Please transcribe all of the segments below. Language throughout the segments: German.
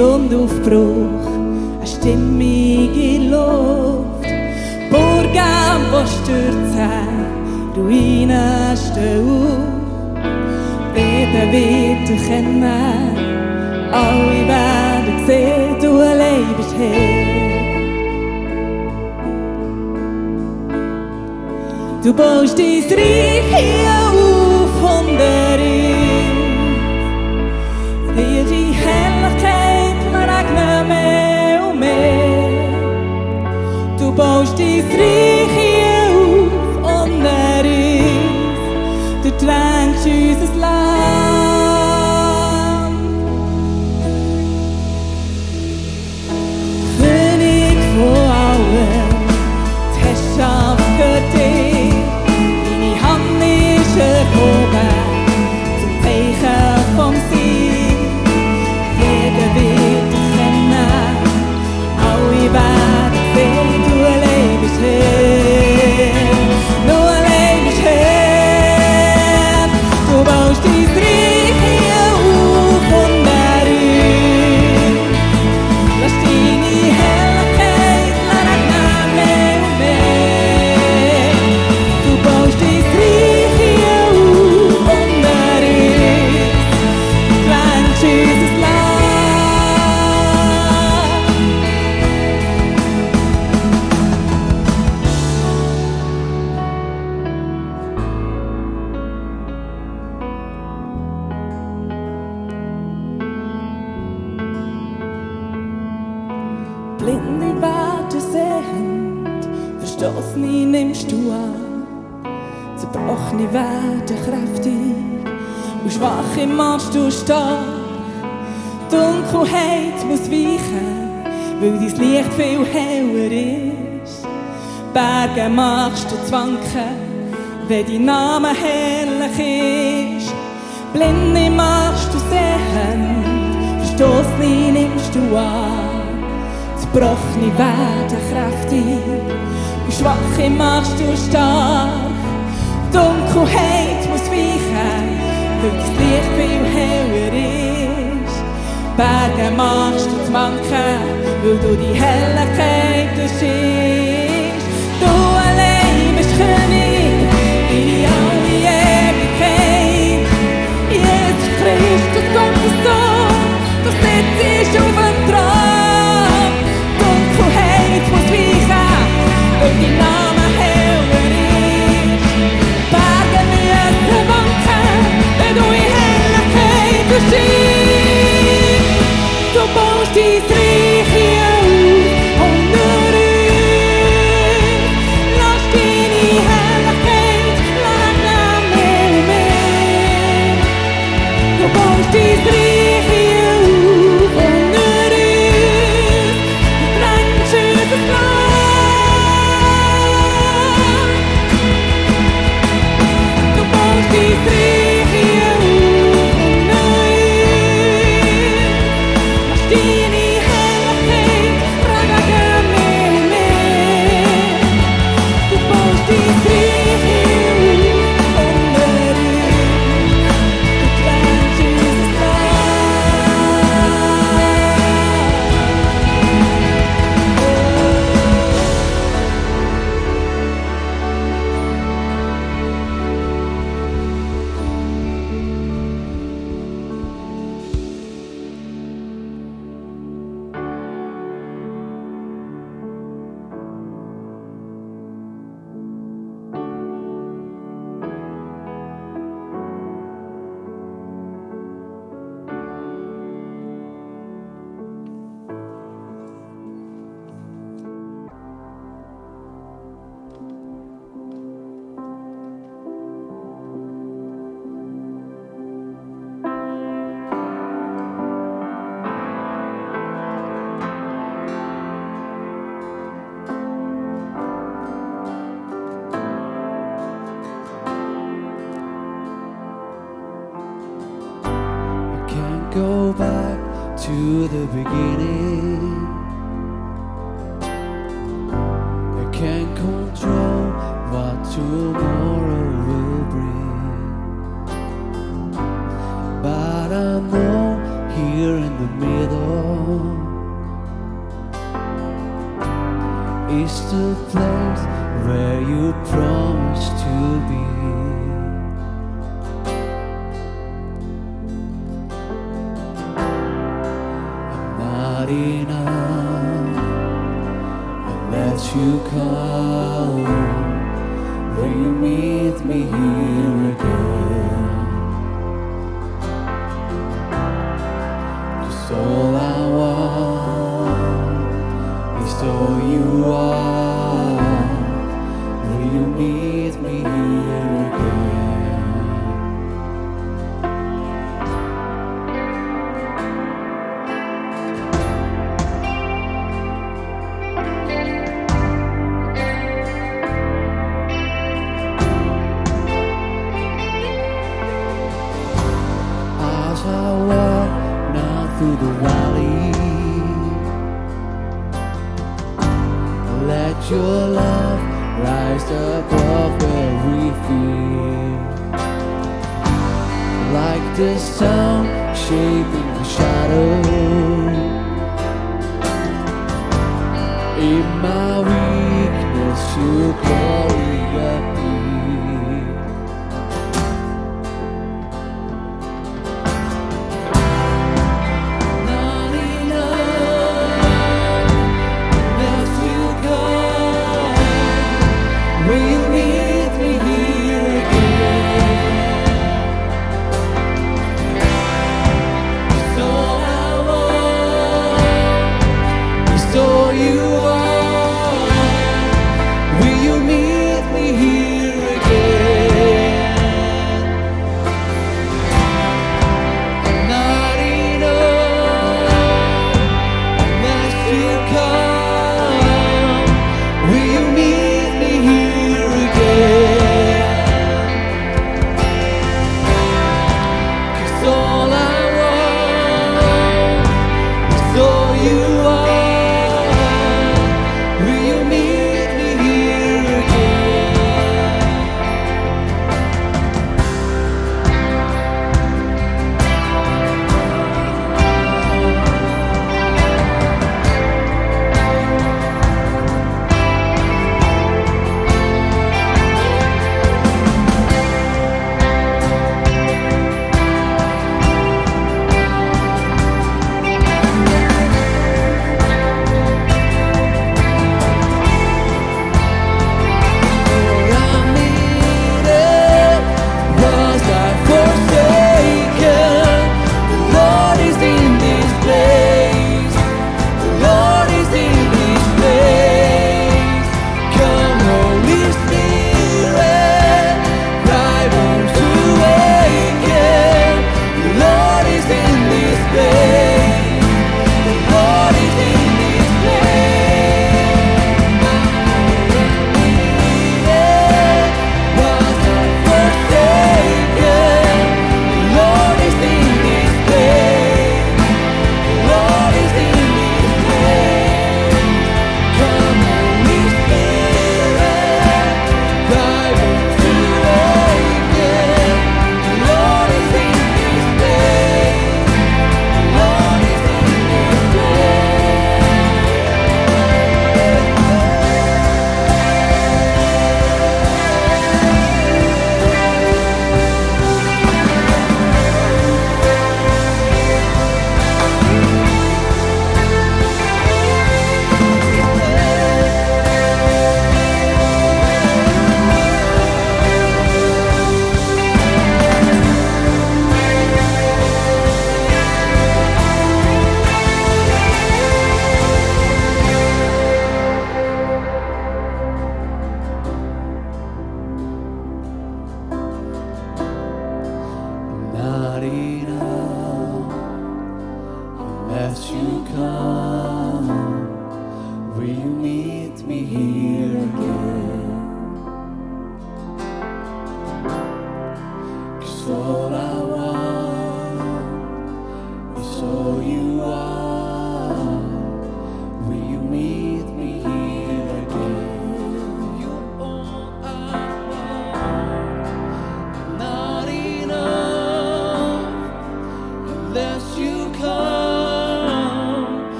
und Aufbruch, eine stimmige Luft. Burgen, wo stürzen, Ruinen stehen auf. Jeder wird dich kennen, alle werden sehen, du allein bist Herr. Du baust dein Reich hier auf und erin. Dir die Herrlichkeit Du baust dein Reich auf und erin. Du tränkst unser Land. Schwache machst du stark. Dunkelheit muss weichen, weil dein Licht viel heller ist. Berge machst du zu wanken, wenn dein Name herrlich ist. Blinde machst du sehend, Verstoßene nimmst du an. Zerbrochene werden kräftig und Schwache machst du stark. Dunkelheit muss weichen, weil das Licht viel heller ist. Berge machst du zu manken, weil du die Helligkeit siehst. Du allein bist König go back to the beginning. I can't control what tomorrow will bring. But I know here in the middle is the place where you promised let your love rise above every fear. Like the sun shaping the shadow. In my weakness, your glory appear. As you come.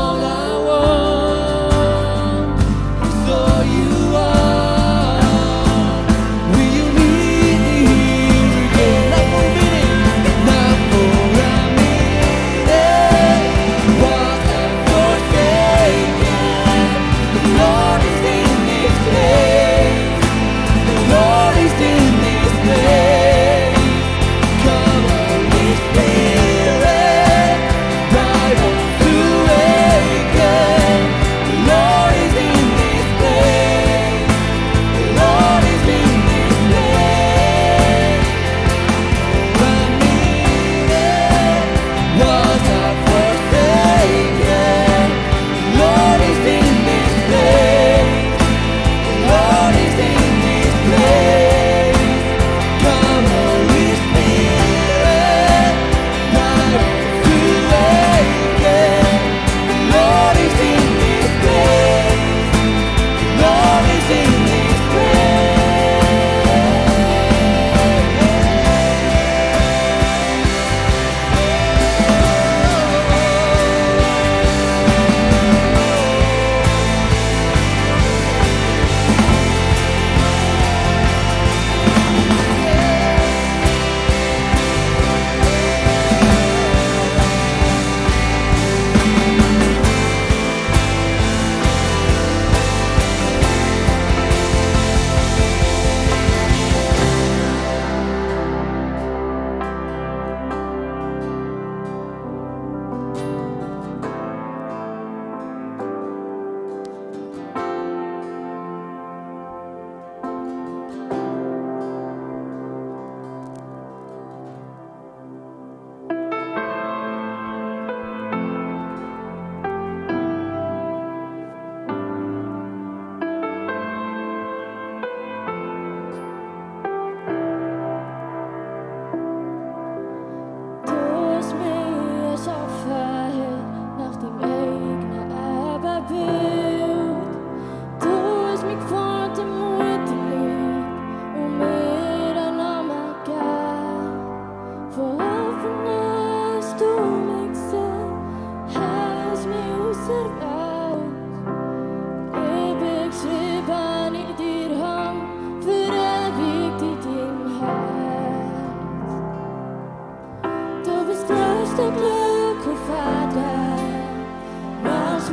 all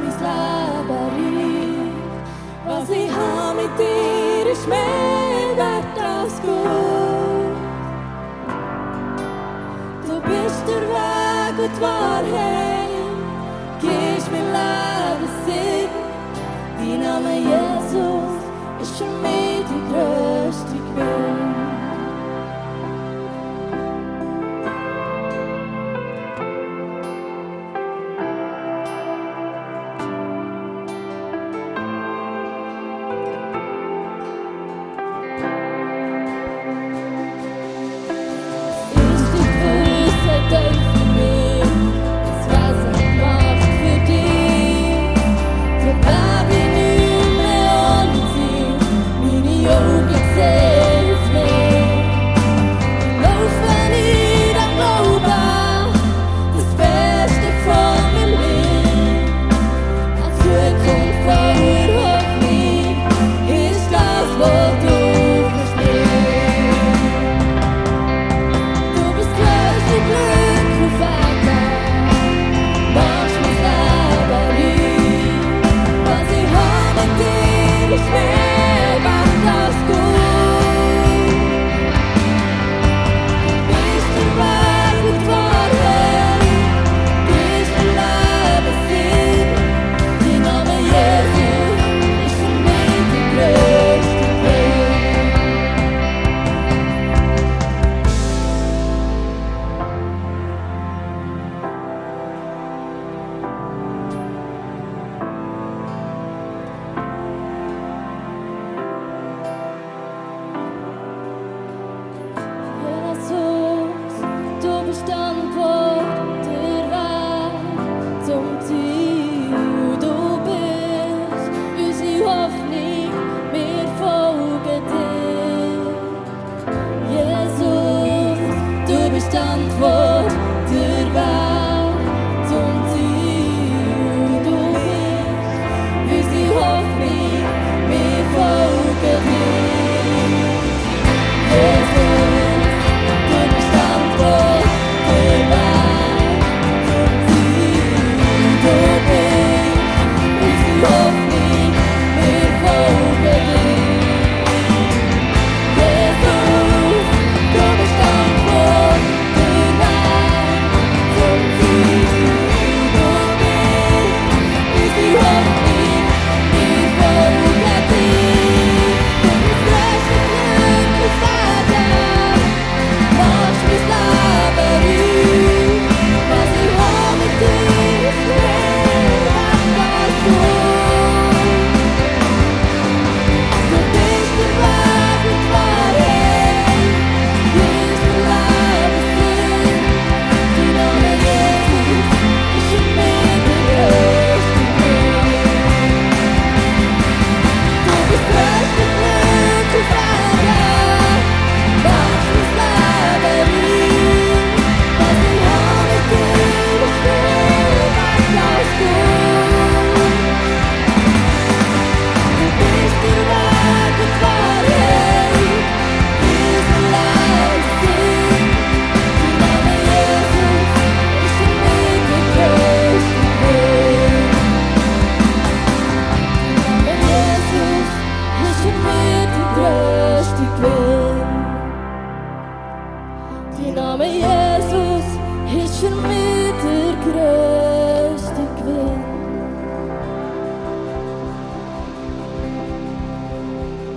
ins Labyrinth. Was ich habe mit dir ist mehr wert als Gold. Du bist der Weg und die Wahrheit, gibst mir Lebenssinn. Dein Name Jesus ist für mich die größte Quelle.